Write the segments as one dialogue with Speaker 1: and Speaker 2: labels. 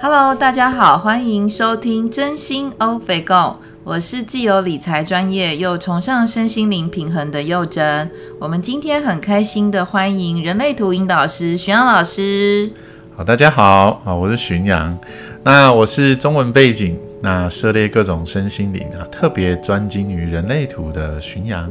Speaker 1: Hello，大家好，欢迎收听真心欧北共。我是既有理财专业又崇尚身心灵平衡的佑真。我们今天很开心的欢迎人类图引导师巡洋老师。
Speaker 2: 好，大家好，啊，我是巡洋。那我是中文背景，那涉猎各种身心灵啊，特别专精于人类图的巡洋。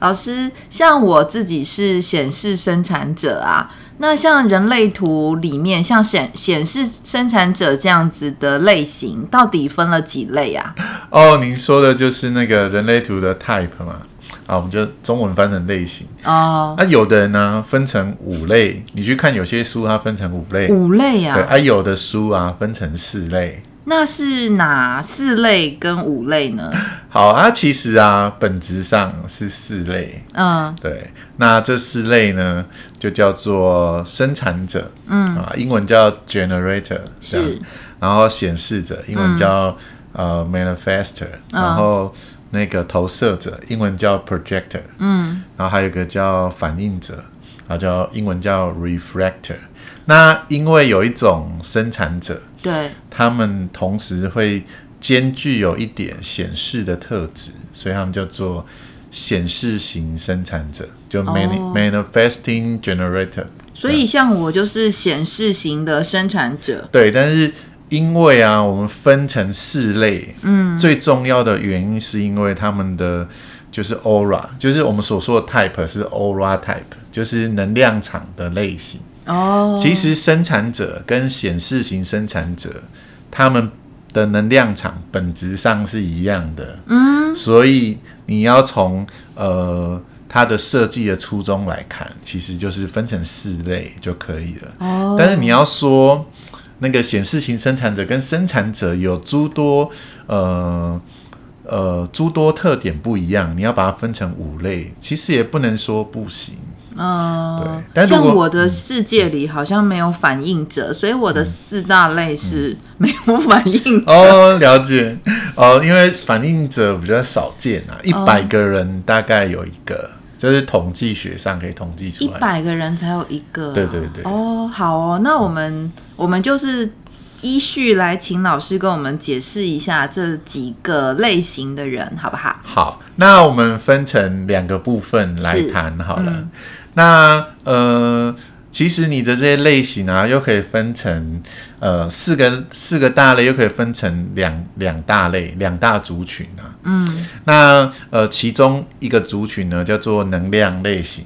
Speaker 1: 老师，像我自己是显示生产者啊，那像人类图里面，像显显示生产者这样子的类型，到底分了几类啊？
Speaker 2: 哦，您说的就是那个人类图的 type 嘛？啊，我们就中文翻成类型哦。那、啊、有的人呢分成五类，你去看有些书，它分成五类。
Speaker 1: 五类啊？
Speaker 2: 对，啊，有的书啊分成四类。
Speaker 1: 那是哪四类跟五类呢？
Speaker 2: 好啊，其实啊，本质上是四类。嗯，对。那这四类呢，就叫做生产者，嗯啊，英文叫 generator，是。然后显示者，英文叫、嗯、呃 manifestor，然后那个投射者，英文叫 projector，嗯。然后还有一个叫反应者，然后叫英文叫 refractor。那因为有一种生产者，对，他们同时会兼具有一点显示的特质，所以他们叫做显示型生产者，就 mani、oh. manifesting generator。
Speaker 1: 所以像我就是显示型的生产者，
Speaker 2: 对。但是因为啊，我们分成四类，嗯，最重要的原因是因为他们的就是 aura，就是我们所说的 type 是 aura type，就是能量场的类型。哦，其实生产者跟显示型生产者，他们的能量场本质上是一样的。嗯，所以你要从呃它的设计的初衷来看，其实就是分成四类就可以了。哦，但是你要说那个显示型生产者跟生产者有诸多呃呃诸多特点不一样，你要把它分成五类，其实也不能说不行。嗯，对。但是
Speaker 1: 像我的世界里好像没有反应者，嗯、所以我的四大类是没有反应者。
Speaker 2: 哦，了解。哦，因为反应者比较少见啊，一百个人大概有一个，这、是统计学上可以统计出来。
Speaker 1: 一百个人才有一个、啊。
Speaker 2: 对对对。
Speaker 1: 哦，好哦，那我们、嗯、我们就是依序来请老师跟我们解释一下这几个类型的人，好不好？
Speaker 2: 好，那我们分成两个部分来谈好了。嗯那呃，其实你的这些类型啊，又可以分成呃四个四个大类，又可以分成两两大类两大族群啊。嗯，那呃其中一个族群呢叫做能量类型，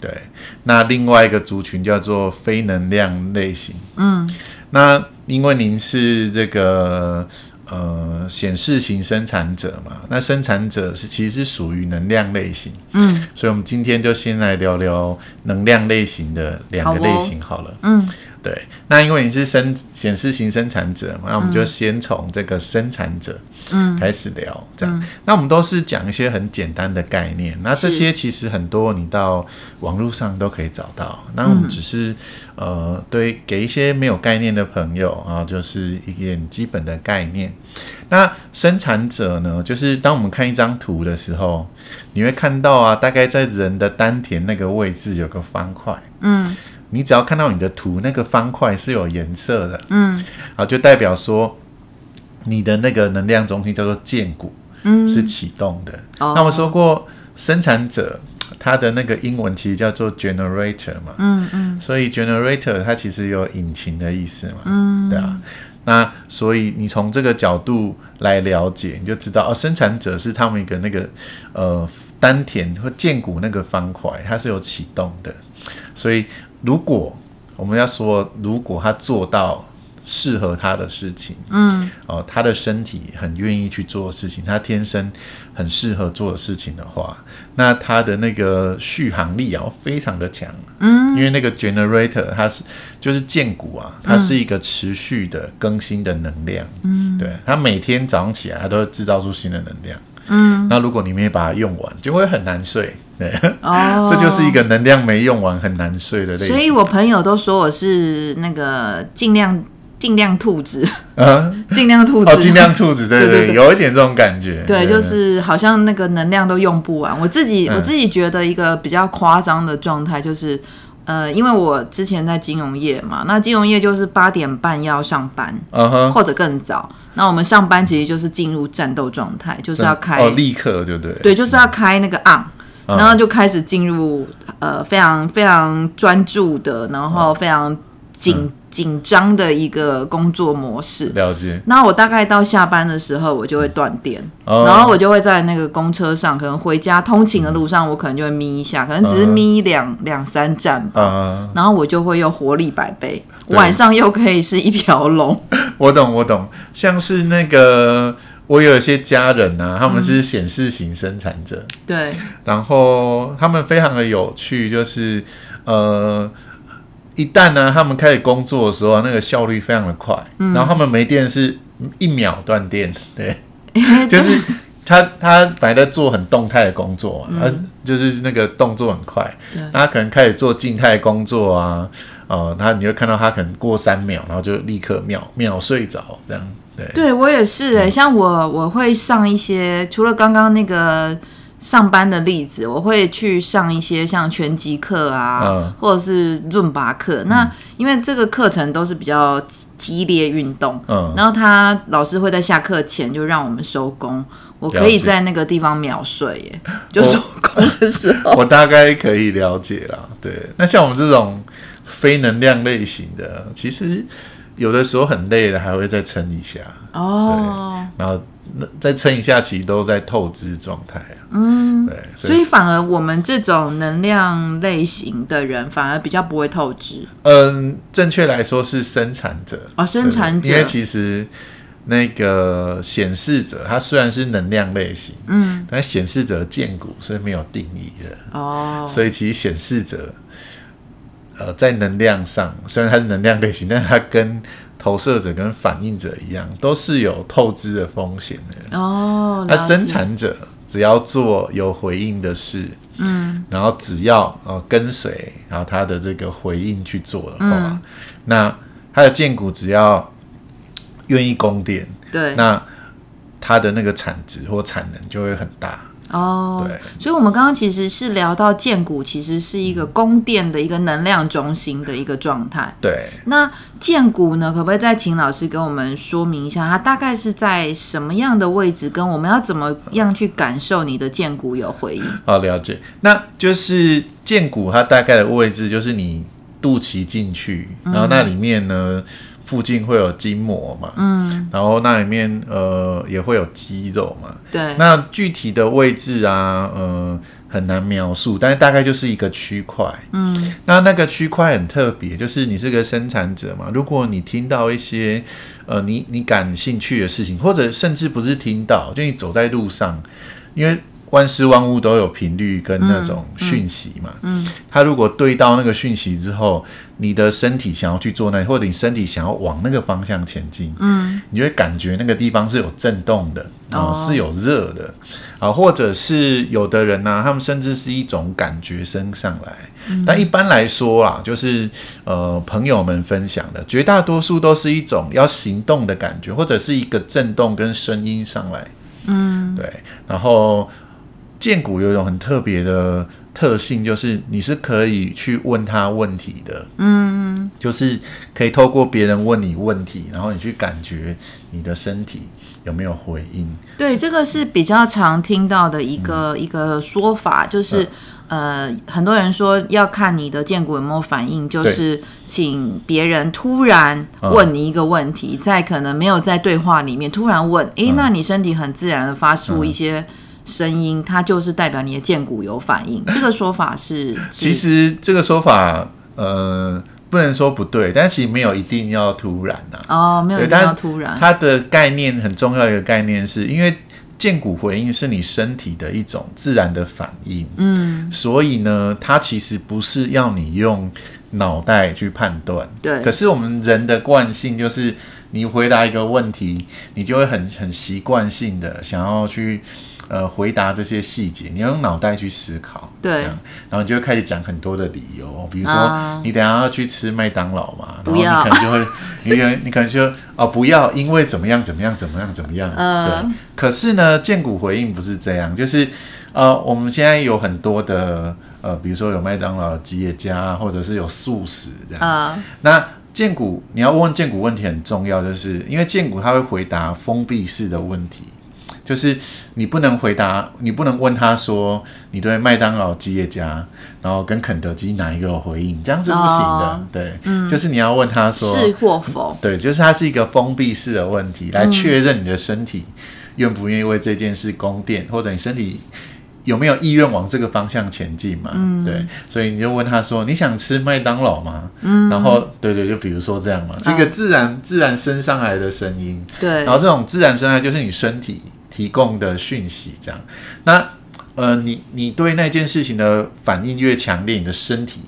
Speaker 2: 对。那另外一个族群叫做非能量类型。嗯，那因为您是这个。呃，显示型生产者嘛，那生产者是其实是属于能量类型，嗯，所以我们今天就先来聊聊能量类型的两个类型好了，好哦、嗯。对，那因为你是生显示型生产者嘛，那我们就先从这个生产者嗯开始聊，嗯、这样、嗯。那我们都是讲一些很简单的概念，那这些其实很多你到网络上都可以找到。那我们只是、嗯、呃，对，给一些没有概念的朋友啊，就是一点基本的概念。那生产者呢，就是当我们看一张图的时候，你会看到啊，大概在人的丹田那个位置有个方块，嗯。你只要看到你的图，那个方块是有颜色的，嗯，好，就代表说你的那个能量中心叫做剑骨，嗯，是启动的。哦、那我说过，生产者它的那个英文其实叫做 generator 嘛，嗯嗯，所以 generator 它其实有引擎的意思嘛，嗯，对啊。那所以你从这个角度来了解，你就知道哦，生产者是他们一个那个呃丹田或剑骨那个方块，它是有启动的，所以。如果我们要说，如果他做到适合他的事情，嗯，哦，他的身体很愿意去做的事情，他天生很适合做的事情的话，那他的那个续航力啊非常的强，嗯，因为那个 generator 它是就是建骨啊，它是一个持续的更新的能量，嗯，对，他每天早上起来，他都会制造出新的能量。嗯，那如果你没把它用完，就会很难睡。对，哦，这就是一个能量没用完很难睡的类型。
Speaker 1: 所以我朋友都说我是那个尽量尽量兔子，啊，尽量兔子，
Speaker 2: 哦，尽量兔子，对对对，有一点这种感觉。
Speaker 1: 对，就是好像那个能量都用不完。我自己、嗯、我自己觉得一个比较夸张的状态就是。呃，因为我之前在金融业嘛，那金融业就是八点半要上班
Speaker 2: ，uh huh.
Speaker 1: 或者更早。那我们上班其实就是进入战斗状态，就是要开
Speaker 2: 哦，立刻就对，
Speaker 1: 对，就是要开那个 on，、嗯、然后就开始进入呃非常非常专注的，然后非常紧。嗯紧张的一个工作模式，
Speaker 2: 了解。
Speaker 1: 那我大概到下班的时候，我就会断电，哦、然后我就会在那个公车上，可能回家通勤的路上，我可能就会眯一下，可能只是眯两两、嗯、三站吧。嗯、然后我就会又活力百倍，晚上又可以是一条龙。
Speaker 2: 我懂，我懂。像是那个，我有一些家人啊，他们是显示型生产者，
Speaker 1: 嗯、对。
Speaker 2: 然后他们非常的有趣，就是呃。一旦呢，他们开始工作的时候，那个效率非常的快，嗯、然后他们没电是一秒断电，对，欸、就是他他本来在做很动态的工作嘛，他、嗯、就是那个动作很快，对。那他可能开始做静态工作啊，他你会看到他可能过三秒，然后就立刻秒秒睡着，这样，对，
Speaker 1: 对我也是哎、欸，嗯、像我我会上一些，除了刚刚那个。上班的例子，我会去上一些像拳击课啊，嗯、或者是润拔课。嗯、那因为这个课程都是比较激烈运动，嗯，然后他老师会在下课前就让我们收工，我可以在那个地方秒睡耶，就收工的时候，
Speaker 2: 我，我大概可以了解了。对，那像我们这种非能量类型的，其实有的时候很累了，还会再撑一下哦，然后。那再撑一下，其实都在透支状态啊。
Speaker 1: 嗯，对，所以，所以反而我们这种能量类型的人，反而比较不会透支。
Speaker 2: 嗯，正确来说是生产者
Speaker 1: 哦，生产者。
Speaker 2: 因为其实那个显示者，他虽然是能量类型，嗯，但显示者建股是没有定义的哦。所以其实显示者，呃，在能量上虽然它是能量类型，但是他跟投射者跟反应者一样，都是有透支的风险的哦。那生产者只要做有回应的事，嗯，然后只要呃跟随，然后他的这个回应去做的话，嗯、那他的荐股只要愿意供电，
Speaker 1: 对，
Speaker 2: 那他的那个产值或产能就会很大。
Speaker 1: 哦，对，所以，我们刚刚其实是聊到荐骨，其实是一个供电的一个能量中心的一个状态。
Speaker 2: 对，
Speaker 1: 那荐骨呢，可不可以再请老师跟我们说明一下，它大概是在什么样的位置？跟我们要怎么样去感受你的荐骨有回应？
Speaker 2: 好，了解。那就是荐骨，它大概的位置就是你肚脐进去，然后那里面呢。嗯附近会有筋膜嘛，嗯，然后那里面呃也会有肌肉嘛，
Speaker 1: 对，
Speaker 2: 那具体的位置啊，呃很难描述，但是大概就是一个区块，嗯，那那个区块很特别，就是你是个生产者嘛，如果你听到一些呃你你感兴趣的事情，或者甚至不是听到，就你走在路上，因为。万事万物都有频率跟那种讯息嘛，嗯，它、嗯、如果对到那个讯息之后，你的身体想要去做那，或者你身体想要往那个方向前进，嗯，你就会感觉那个地方是有震动的，哦、嗯，是有热的，啊，或者是有的人呢、啊，他们甚至是一种感觉升上来，嗯、但一般来说啊，就是呃朋友们分享的，绝大多数都是一种要行动的感觉，或者是一个震动跟声音上来，嗯，对，然后。荐骨有一种很特别的特性，就是你是可以去问他问题的，嗯，就是可以透过别人问你问题，然后你去感觉你的身体有没有回应。
Speaker 1: 对，这个是比较常听到的一个、嗯、一个说法，就是、嗯、呃，很多人说要看你的剑骨有没有反应，就是请别人突然问你一个问题，嗯、在可能没有在对话里面突然问，诶、欸，那你身体很自然的发出一些。声音，它就是代表你的荐骨有反应。这个说法是，是
Speaker 2: 其实这个说法，呃，不能说不对，但其实没有一定要突然呐、
Speaker 1: 啊。哦，没有一定要突然。
Speaker 2: 它的概念很重要，一个概念是因为荐骨回应是你身体的一种自然的反应。嗯，所以呢，它其实不是要你用脑袋去判断。
Speaker 1: 对。
Speaker 2: 可是我们人的惯性就是，你回答一个问题，你就会很很习惯性的想要去。呃，回答这些细节，你要用脑袋去思考，
Speaker 1: 对，
Speaker 2: 这样，然后你就会开始讲很多的理由，比如说你等下要去吃麦当劳嘛，然后你可能就会，你可能你可能就哦不要，因为怎么样怎么样怎么样怎么样，嗯，对。可是呢，荐股回应不是这样，就是呃，我们现在有很多的呃，比如说有麦当劳、吉野家，或者是有素食这样。
Speaker 1: Uh.
Speaker 2: 那荐股你要问荐股问题很重要，就是因为荐股他会回答封闭式的问题。就是你不能回答，你不能问他说你对麦当劳、吉野家，然后跟肯德基哪一个有回应，这样是不行的。哦、对、嗯，就是你要问他说
Speaker 1: 是或否。
Speaker 2: 对，就是它是一个封闭式的问题，来确认你的身体愿不愿意为这件事供电，或者你身体有没有意愿往这个方向前进嘛、嗯？对，所以你就问他说你想吃麦当劳吗？嗯，然后对对，就比如说这样嘛，这个自然、嗯、自然升上来的声音，对，然后这种自然升来就是你身体。提供的讯息，这样，那呃，你你对那件事情的反应越强烈，你的身体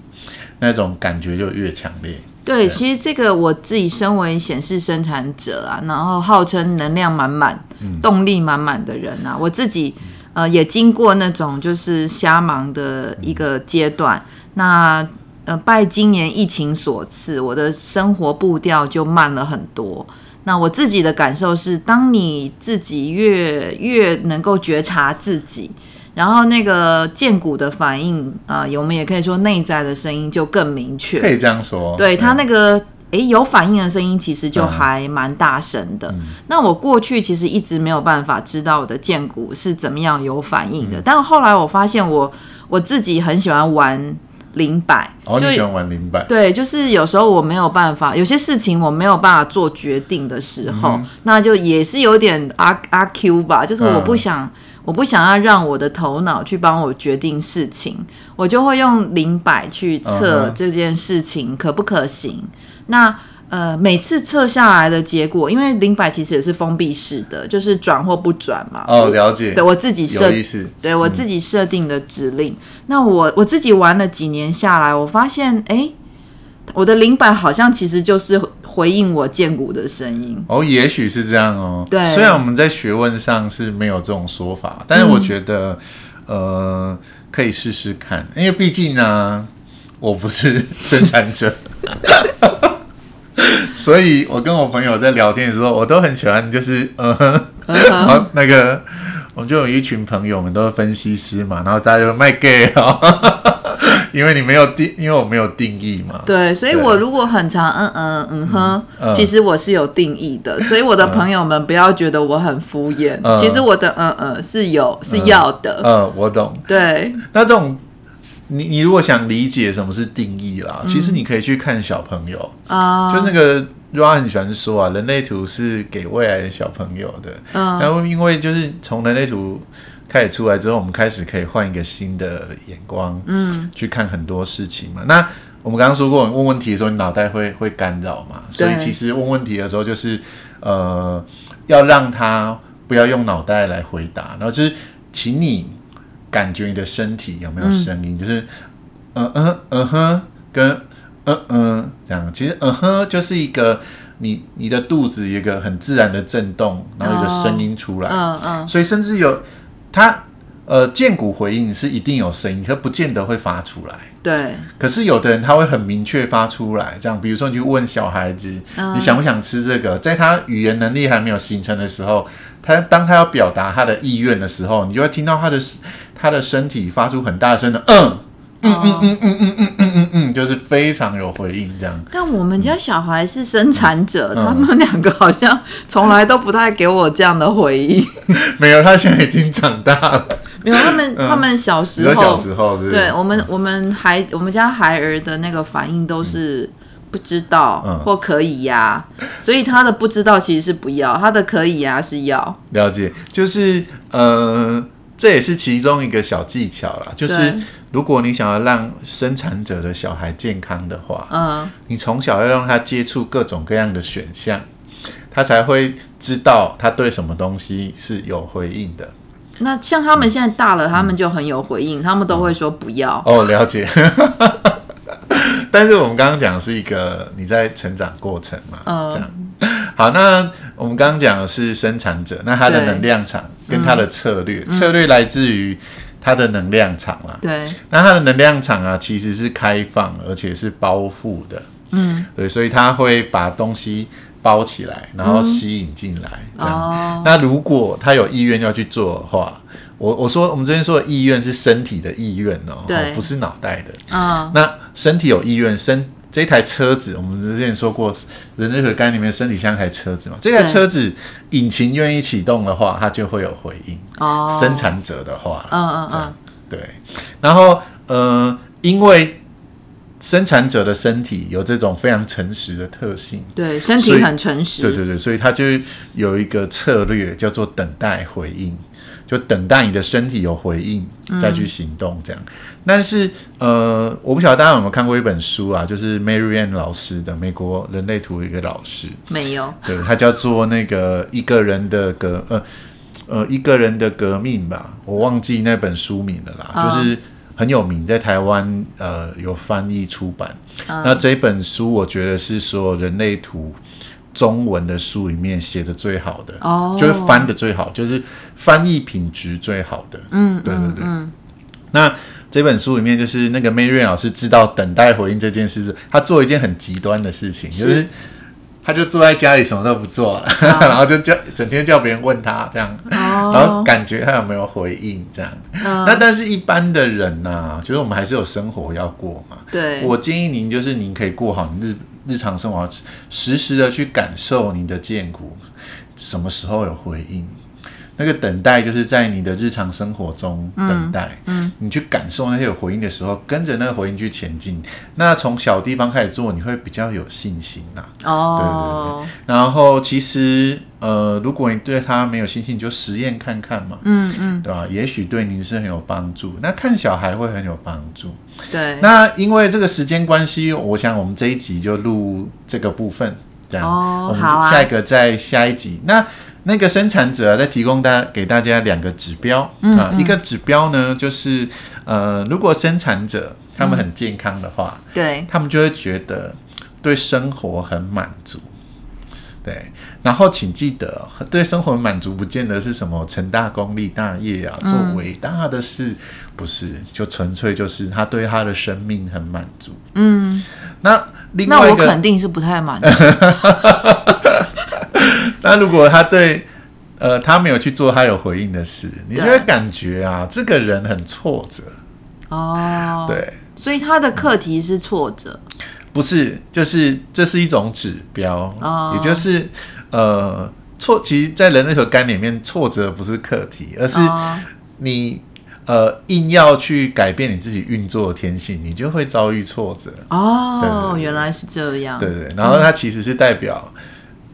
Speaker 2: 那种感觉就越强烈。
Speaker 1: 对，其实这个我自己身为显示生产者啊，然后号称能量满满、嗯、动力满满的人啊，我自己呃也经过那种就是瞎忙的一个阶段。嗯、那呃，拜今年疫情所赐，我的生活步调就慢了很多。那我自己的感受是，当你自己越越能够觉察自己，然后那个剑骨的反应啊、呃，我们也可以说内在的声音就更明确。
Speaker 2: 可以这样说。
Speaker 1: 对，他那个诶有反应的声音，其实就还蛮大声的、嗯。那我过去其实一直没有办法知道我的剑骨是怎么样有反应的，嗯、但后来我发现我我自己很喜欢玩。灵摆，
Speaker 2: 哦，你喜欢玩零摆？
Speaker 1: 对，就是有时候我没有办法，有些事情我没有办法做决定的时候，嗯、那就也是有点阿阿 Q 吧，就是我不想、嗯，我不想要让我的头脑去帮我决定事情，我就会用零百去测这件事情可不可行。嗯、那呃，每次测下来的结果，因为灵摆其实也是封闭式的，就是转或不转嘛。
Speaker 2: 哦，了解。
Speaker 1: 对我自己设，对我自己设定的指令。嗯、那我我自己玩了几年下来，我发现，哎、欸，我的灵摆好像其实就是回应我荐骨的声音。
Speaker 2: 哦，也许是这样哦。
Speaker 1: 对，
Speaker 2: 虽然我们在学问上是没有这种说法，但是我觉得，嗯、呃，可以试试看，因为毕竟呢，我不是生产者。所以，我跟我朋友在聊天的时候，我都很喜欢，就是嗯哼，然 后那个，我们就有一群朋友，我们都是分析师嘛，然后大家就卖 gay 哦，因为你没有定，因为我没有定义嘛。
Speaker 1: 对，所以我如果很常嗯嗯嗯哼、嗯，其实我是有定义的，所以我的朋友们不要觉得我很敷衍，嗯、其实我的嗯嗯是有是要的。
Speaker 2: 嗯，嗯我懂。
Speaker 1: 对，
Speaker 2: 那这种。你你如果想理解什么是定义啦，嗯、其实你可以去看小朋友啊、嗯，就那个 Ra 很喜欢说啊，人类图是给未来的小朋友的。嗯，然后因为就是从人类图开始出来之后，我们开始可以换一个新的眼光，嗯，去看很多事情嘛。那我们刚刚说过，问问题的时候，你脑袋会会干扰嘛，所以其实问问题的时候，就是呃，要让他不要用脑袋来回答，然后就是请你。感觉你的身体有没有声音？嗯、就是，嗯嗯嗯哼，跟嗯嗯这样。其实嗯哼就是一个你你的肚子有一个很自然的震动，然后有一个声音出来。嗯、哦、嗯。所以甚至有它呃荐骨回应是一定有声音，可不见得会发出来。
Speaker 1: 对。
Speaker 2: 可是有的人他会很明确发出来，这样比如说你去问小孩子、嗯，你想不想吃这个？在他语言能力还没有形成的时候，他当他要表达他的意愿的时候，你就会听到他的。他的身体发出很大声的嗯嗯嗯嗯嗯嗯嗯嗯嗯嗯，就是非常有回应这样。
Speaker 1: 但我们家小孩是生产者，他们两个好像从来都不太给我这样的回应。
Speaker 2: 没有，他现在已经长大了。
Speaker 1: 没有，他们他们小时候，
Speaker 2: 小时候是是？
Speaker 1: 对我们我们孩我们家孩儿的那个反应都是不知道或可以呀，所以他的不知道其实是不要，他的可以呀是要。
Speaker 2: 了解，就是呃。这也是其中一个小技巧啦，就是如果你想要让生产者的小孩健康的话，嗯，你从小要让他接触各种各样的选项，他才会知道他对什么东西是有回应的。
Speaker 1: 那像他们现在大了，嗯、他们就很有回应，嗯，他们都会说不要。
Speaker 2: 哦，了解。但是我们刚刚讲是一个你在成长过程嘛，嗯，这样。好，那我们刚刚讲的是生产者，那他的能量场跟他的策略，嗯、策略来自于他的能量场啦。对，那他的能量场啊，其实是开放而且是包覆的。嗯，对，所以他会把东西包起来，然后吸引进来，嗯。这样，哦，那如果他有意愿要去做的话，我我说我们之前说的意愿是身体的意愿哦，
Speaker 1: 对，
Speaker 2: 不是脑袋的。
Speaker 1: 嗯，
Speaker 2: 那身体有意愿，身这台车子，我们之前说过，人类和肝里面身体像一台车子嘛，这台车子引擎愿意启动的话，它就会有回应。哦，生产者的话，
Speaker 1: 嗯嗯嗯，
Speaker 2: 对。然后呃，因为生产者的身体有这种非常诚实的特性，
Speaker 1: 对，身体很诚实，
Speaker 2: 对对对，所以它就有一个策略叫做等待回应。就等待你的身体有回应，再去行动这样。嗯、但是，呃，我不晓得大家有没有看过一本书啊，就是 Mary Anne 老师的美国人类图一个老师，
Speaker 1: 没有，
Speaker 2: 对，他叫做那个一个人的革，呃呃，一个人的革命吧，我忘记那本书名了啦，嗯、就是很有名，在台湾呃有翻译出版。嗯、那这本书我觉得是说人类图。中文的书里面写的最好的，哦，就是翻的最好，就是翻译品质最好的。嗯，对对对。嗯，那这本书里面就是那个 Marianne 老师知道等待回应这件事，他做一件很极端的事情，就是他就坐在家里什么都不做 然后就叫整天叫别人问他这样，哦、然后感觉他有没有回应这样。哦、那但是一般的人呐、啊，就是我们还是有生活要过嘛。对，我建议您就是您可以过好你日。日常生活，实时的去感受你的剑骨什么时候有回应。那个等待就是在你的日常生活中等待，嗯，嗯，你去感受那些有回应的时候，跟着那个回应去前进。那从小地方开始做，你会比较有信心呐。哦，对对对。然后其实，呃，如果你对他没有信心，你就实验看看嘛。嗯嗯，对吧？也许对您是很有帮助。那看小孩会很有帮助。对。那因为这个时间关系，我想我们这一集就录这个部分，这样。哦，我们下一个在下一集。那。那个生产者在提供大给大家两个指标、嗯嗯、啊，一个指标呢，就是呃，如果生产者他们很健康的话，嗯、对，他们就会觉得对生活很满足，对。然后请记得，对生活满足不见得是什么成大功立大业啊，做伟大的事，嗯、不是，就纯粹就是他对他的生命很满足。嗯，那另外一个，
Speaker 1: 那我肯定是不太满足。
Speaker 2: 那如果他对，呃，他没有去做他有回应的事，你就会感觉啊，这个人很挫折。哦，对，
Speaker 1: 所以他的课题是挫折，
Speaker 2: 不是，就是这是一种指标，哦，也就是呃，挫，其实，在人类和肝里面，挫折不是课题，而是你呃硬要去改变你自己运作的天性，你就会遭遇挫折。
Speaker 1: 哦，原来是这样，
Speaker 2: 对对，然后它其实是代表。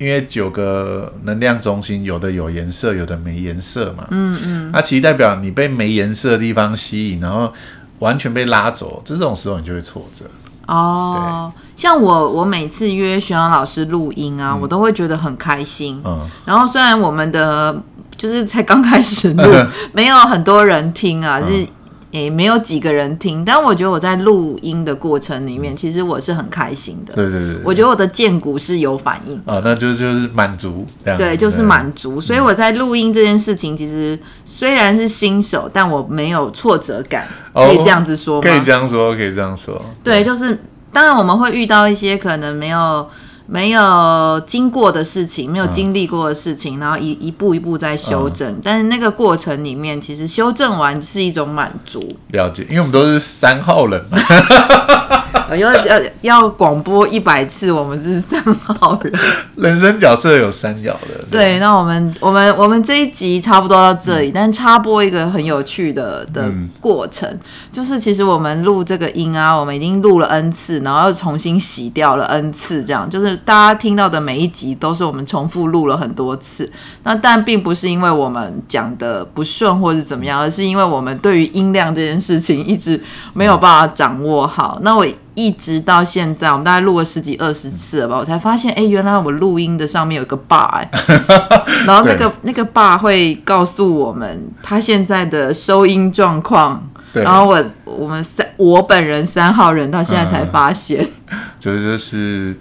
Speaker 2: 因为九个能量中心，有的有颜色，有的没颜色嘛。嗯嗯。它、其实代表你被没颜色的地方吸引，然后完全被拉走，这种时候你就会挫折。
Speaker 1: 哦。像我，我每次约徐阳老师录音啊，嗯、我都会觉得很开心。嗯。然后虽然我们的就是才刚开始录，没有很多人听啊，就是。也没有几个人听，但我觉得我在录音的过程里面，其实我是很开心的。对对对，我觉得我的荐骨是有反应。
Speaker 2: 哦，那就就是满足这样。
Speaker 1: 对，就是满足。所以我在录音这件事情，其实虽然是新手，但我没有挫折感，可以这样子说吗？
Speaker 2: 可以这样说，可以这样说。
Speaker 1: 对，就是当然我们会遇到一些可能没有。没有经过的事情，没有经历过的事情，嗯、然后一一步一步在修正，嗯、但是那个过程里面，其实修正完是一种满足。
Speaker 2: 了解，因为我们都是三号人嘛。
Speaker 1: 要要要广播一百次，我们是三号人。
Speaker 2: 人生角色有三角的。对，
Speaker 1: 对，那我们我们我们这一集差不多到这里，嗯、但插播一个很有趣的的过程，嗯、就是其实我们录这个音啊，我们已经录了 N 次，然后又重新洗掉了 N 次，这样就是大家听到的每一集都是我们重复录了很多次。那但并不是因为我们讲的不顺或是怎么样，而是因为我们对于音量这件事情一直没有办法掌握好。嗯、那我。一直到现在，我们大概录了十几二十次了吧，我才发现，哎、欸，原来我录音的上面有个 bar，哎，然后那个那个 bar 会告诉我们他现在的收音状况，然后我我们三我本人三号人到现在才发现，
Speaker 2: 嗯、就是就是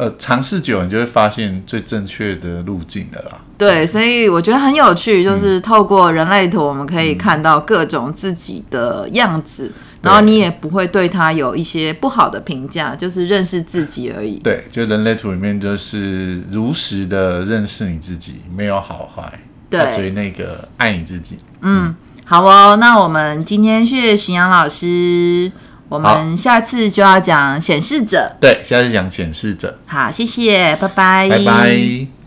Speaker 2: 呃尝试久，你就会发现最正确的路径的啦。
Speaker 1: 对，所以我觉得很有趣，就是透过人类图，我们可以看到各种自己的样子。然后你也不会对他有一些不好的评价，就是认识自己而已。
Speaker 2: 对，就人类图里面就是如实的认识你自己，没有好坏。对，所以那个爱你自己。
Speaker 1: 嗯，好哦，那我们今天谢谢徐阳老师，我们下次就要讲显示者。
Speaker 2: 对，下次讲显示者。
Speaker 1: 好，谢谢，拜拜，
Speaker 2: 拜拜。